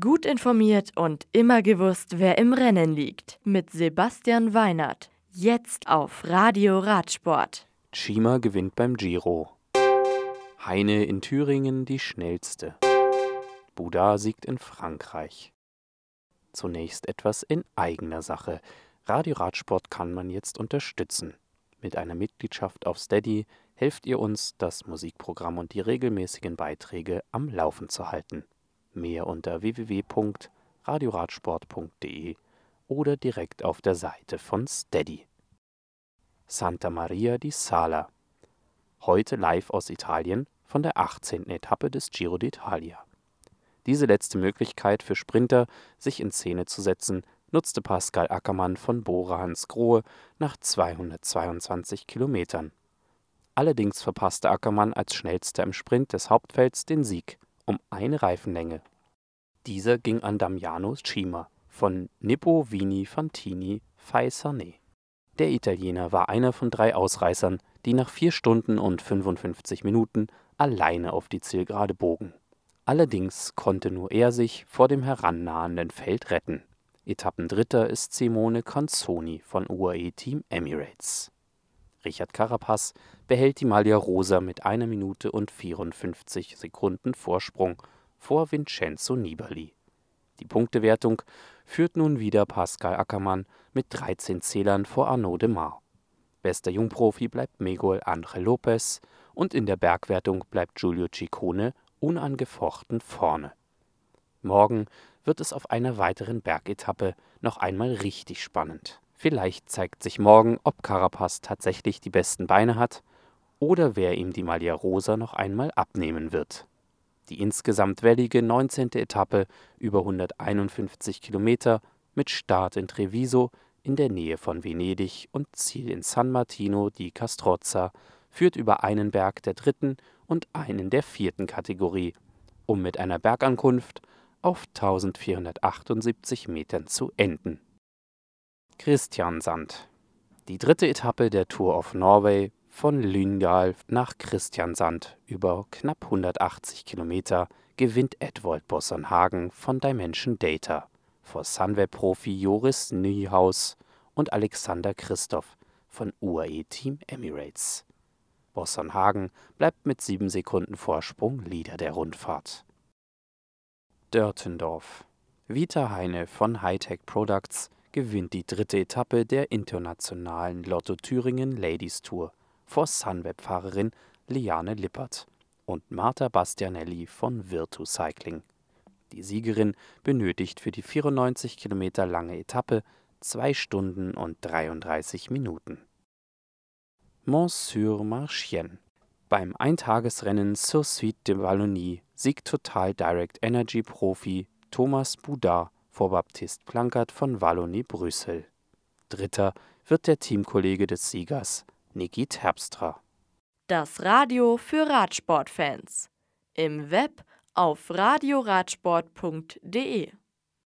Gut informiert und immer gewusst, wer im Rennen liegt. Mit Sebastian Weinert. Jetzt auf Radio Radsport. Chima gewinnt beim Giro. Heine in Thüringen die schnellste. Buda siegt in Frankreich. Zunächst etwas in eigener Sache. Radio Radsport kann man jetzt unterstützen. Mit einer Mitgliedschaft auf Steady helft ihr uns, das Musikprogramm und die regelmäßigen Beiträge am Laufen zu halten. Mehr unter www.radioradsport.de oder direkt auf der Seite von Steady. Santa Maria di Sala. Heute live aus Italien von der 18. Etappe des Giro d'Italia. Diese letzte Möglichkeit für Sprinter, sich in Szene zu setzen, nutzte Pascal Ackermann von Bora Hansgrohe nach 222 Kilometern. Allerdings verpasste Ackermann als schnellster im Sprint des Hauptfelds den Sieg um eine Reifenlänge. Dieser ging an Damiano Cima von Nippo Vini Fantini Faisane. Der Italiener war einer von drei Ausreißern, die nach vier Stunden und 55 Minuten alleine auf die Zielgerade bogen. Allerdings konnte nur er sich vor dem herannahenden Feld retten. Etappendritter ist Simone Canzoni von UAE Team Emirates. Richard Carapaz behält die Maglia Rosa mit einer Minute und 54 Sekunden Vorsprung vor Vincenzo Nibali. Die Punktewertung führt nun wieder Pascal Ackermann mit 13 Zählern vor Arnaud de Mar. Bester Jungprofi bleibt Miguel Angel Lopez und in der Bergwertung bleibt Giulio Ciccone unangefochten vorne. Morgen wird es auf einer weiteren Bergetappe noch einmal richtig spannend. Vielleicht zeigt sich morgen, ob Carapaz tatsächlich die besten Beine hat oder wer ihm die Maglia Rosa noch einmal abnehmen wird. Die insgesamt wellige 19. Etappe über 151 Kilometer mit Start in Treviso in der Nähe von Venedig und Ziel in San Martino di Castrozza führt über einen Berg der dritten und einen der vierten Kategorie, um mit einer Bergankunft auf 1478 Metern zu enden. Christiansand. Die dritte Etappe der Tour of Norway von Lyngdal nach Christiansand über knapp 180 Kilometer gewinnt Edwald Bossonhagen von Dimension Data vor Sunweb-Profi Joris Nyhaus und Alexander Christoph von UAE Team Emirates. Bossonhagen bleibt mit sieben Sekunden Vorsprung Leader der Rundfahrt. Dörtendorf. Vita Heine von Hightech Products gewinnt die dritte Etappe der internationalen Lotto Thüringen Ladies Tour vor Sunweb-Fahrerin Liane Lippert und Marta Bastianelli von Virtu Cycling. Die Siegerin benötigt für die 94 Kilometer lange Etappe 2 Stunden und 33 Minuten. Mont-sur-Marchienne beim Eintagesrennen zur Suite de Wallonie siegt Total Direct Energy Profi Thomas Boudard vor Baptiste Plankert von Wallonie Brüssel. Dritter wird der Teamkollege des Siegers, Niki Terpstra. Das Radio für Radsportfans. Im Web auf radioradsport.de